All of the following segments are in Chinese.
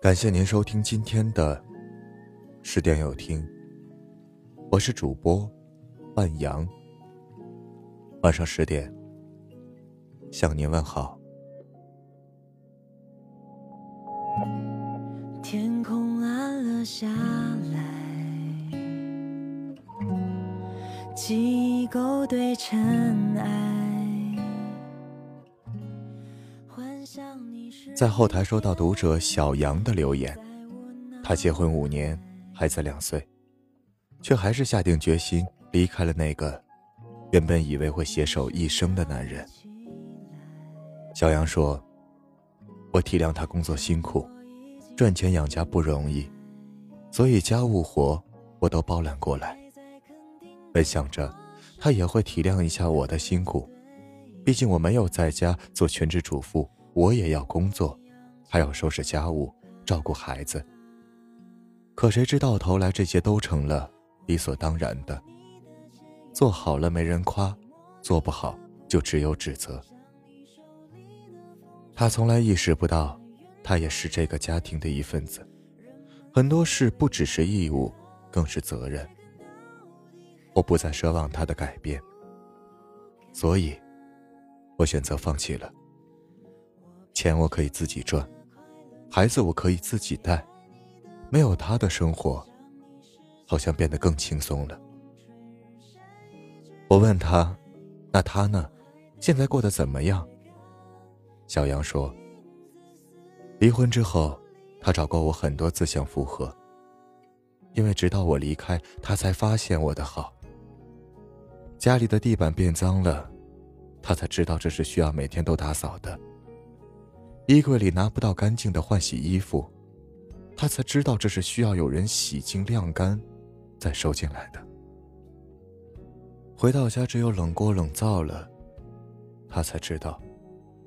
感谢您收听今天的十点有听，我是主播万阳。晚上十点向您问好。天空暗了下来，记忆勾兑尘埃。在后台收到读者小杨的留言，他结婚五年，孩子两岁，却还是下定决心离开了那个原本以为会携手一生的男人。小杨说：“我体谅他工作辛苦，赚钱养家不容易，所以家务活我都包揽过来。本想着他也会体谅一下我的辛苦，毕竟我没有在家做全职主妇。”我也要工作，还要收拾家务、照顾孩子。可谁知到头来，这些都成了理所当然的。做好了没人夸，做不好就只有指责。他从来意识不到，他也是这个家庭的一份子，很多事不只是义务，更是责任。我不再奢望他的改变，所以，我选择放弃了。钱我可以自己赚，孩子我可以自己带，没有他的生活，好像变得更轻松了。我问他：“那他呢？现在过得怎么样？”小杨说：“离婚之后，他找过我很多次想复合，因为直到我离开，他才发现我的好。家里的地板变脏了，他才知道这是需要每天都打扫的。”衣柜里拿不到干净的换洗衣服，他才知道这是需要有人洗净晾干，再收进来的。回到家只有冷锅冷灶了，他才知道，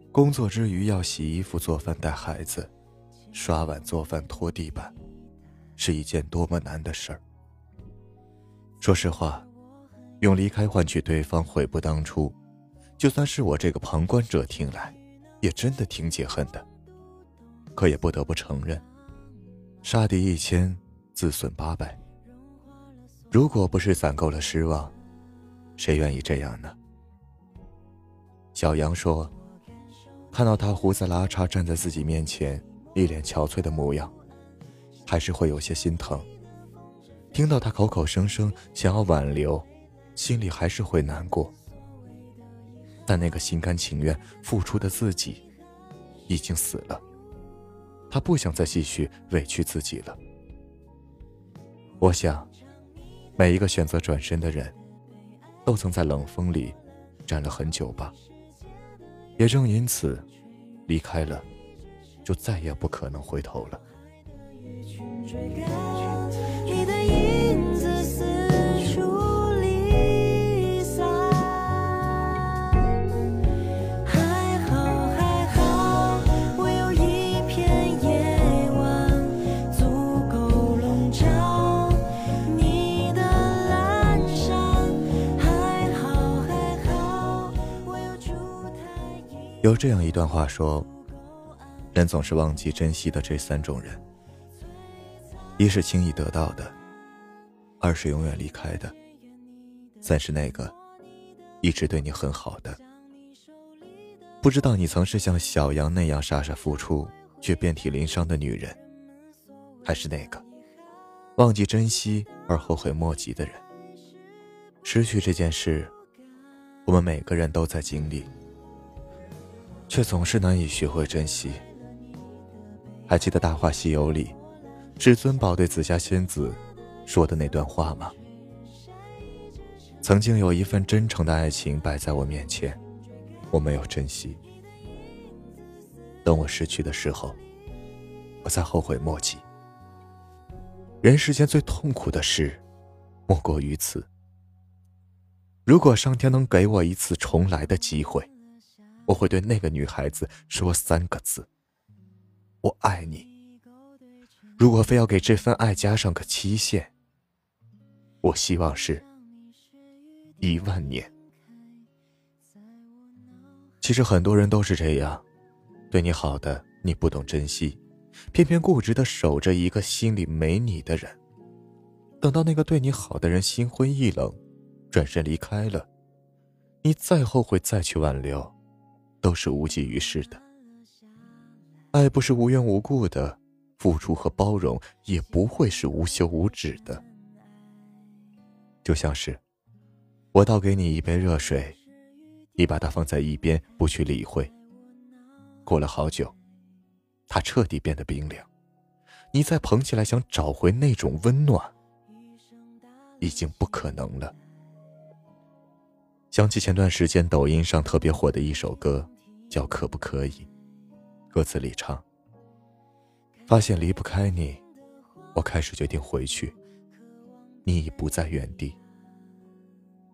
工作之余要洗衣服、做饭、带孩子、刷碗、做饭、拖地板，是一件多么难的事儿。说实话，用离开换取对方悔不当初，就算是我这个旁观者听来。也真的挺解恨的，可也不得不承认，杀敌一千，自损八百。如果不是攒够了失望，谁愿意这样呢？小杨说：“看到他胡子拉碴站在自己面前，一脸憔悴的模样，还是会有些心疼；听到他口口声声想要挽留，心里还是会难过。”但那个心甘情愿付出的自己，已经死了。他不想再继续委屈自己了。我想，每一个选择转身的人，都曾在冷风里站了很久吧。也正因此，离开了，就再也不可能回头了。有这样一段话说：“人总是忘记珍惜的这三种人，一是轻易得到的，二是永远离开的，三是那个一直对你很好的。不知道你曾是像小杨那样傻傻付出却遍体鳞伤的女人，还是那个忘记珍惜而后悔莫及的人？失去这件事，我们每个人都在经历。”却总是难以学会珍惜。还记得《大话西游》里，至尊宝对紫霞仙子说的那段话吗？曾经有一份真诚的爱情摆在我面前，我没有珍惜。等我失去的时候，我才后悔莫及。人世间最痛苦的事，莫过于此。如果上天能给我一次重来的机会，我会对那个女孩子说三个字：“我爱你。”如果非要给这份爱加上个期限，我希望是一万年。其实很多人都是这样，对你好的你不懂珍惜，偏偏固执的守着一个心里没你的人。等到那个对你好的人心灰意冷，转身离开了，你再后悔再去挽留，都是无济于事的。爱不是无缘无故的，付出和包容也不会是无休无止的。就像是，我倒给你一杯热水，你把它放在一边不去理会。过了好久，它彻底变得冰凉，你再捧起来想找回那种温暖。已经不可能了。想起前段时间抖音上特别火的一首歌，叫《可不可以》。歌词里唱：“发现离不开你，我开始决定回去。你已不在原地。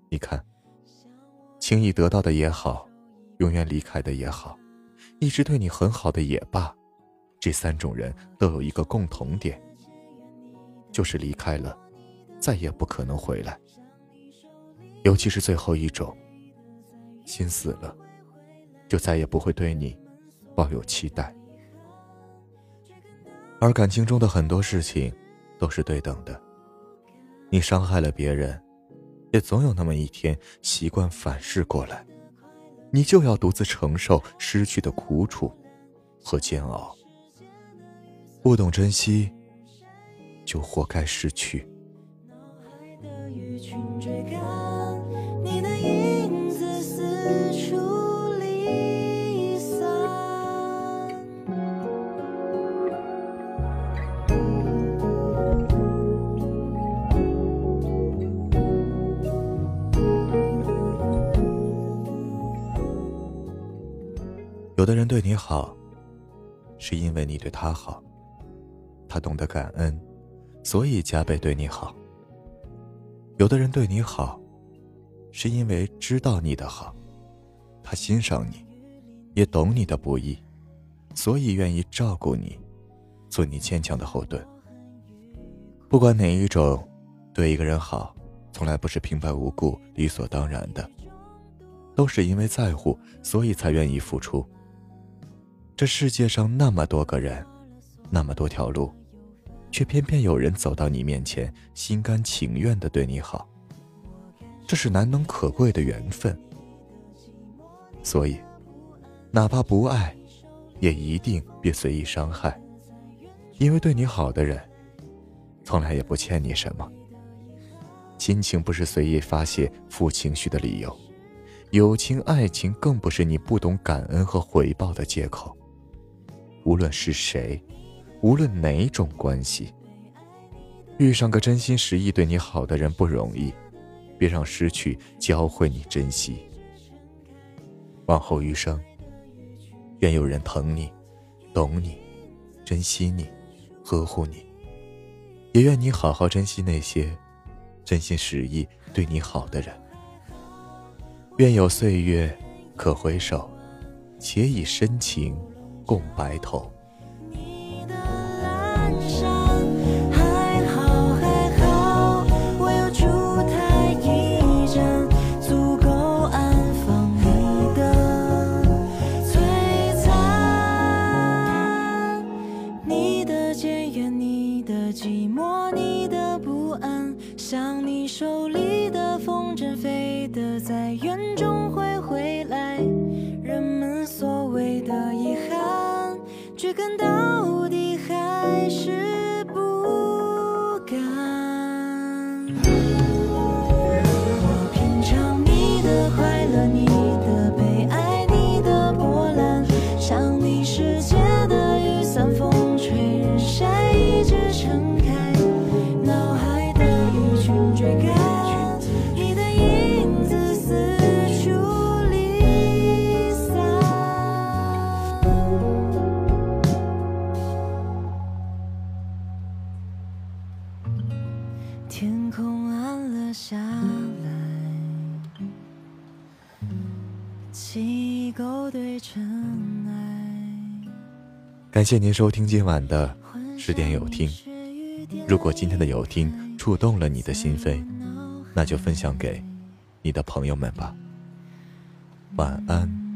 你看，轻易得到的也好，永远离开的也好，一直对你很好的也罢，这三种人都有一个共同点，就是离开了。”再也不可能回来，尤其是最后一种，心死了，就再也不会对你抱有期待。而感情中的很多事情都是对等的，你伤害了别人，也总有那么一天习惯反噬过来，你就要独自承受失去的苦楚和煎熬。不懂珍惜，就活该失去。有的人对你好是因为你对他好他懂得感恩所以加倍对你好。有的人对你好，是因为知道你的好，他欣赏你，也懂你的不易，所以愿意照顾你，做你坚强的后盾。不管哪一种，对一个人好，从来不是平白无故、理所当然的，都是因为在乎，所以才愿意付出。这世界上那么多个人，那么多条路。却偏偏有人走到你面前，心甘情愿的对你好。这是难能可贵的缘分。所以，哪怕不爱，也一定别随意伤害，因为对你好的人，从来也不欠你什么。亲情不是随意发泄负情绪的理由，友情、爱情更不是你不懂感恩和回报的借口。无论是谁。无论哪种关系，遇上个真心实意对你好的人不容易，别让失去教会你珍惜。往后余生，愿有人疼你、懂你、珍惜你、呵护你，也愿你好好珍惜那些真心实意对你好的人。愿有岁月可回首，且以深情共白头。终会回来。人们所谓的遗憾，却感到。天空暗了下来感谢您收听今晚的十点有听。如果今天的有听触动了你的心扉，那就分享给你的朋友们吧。晚安。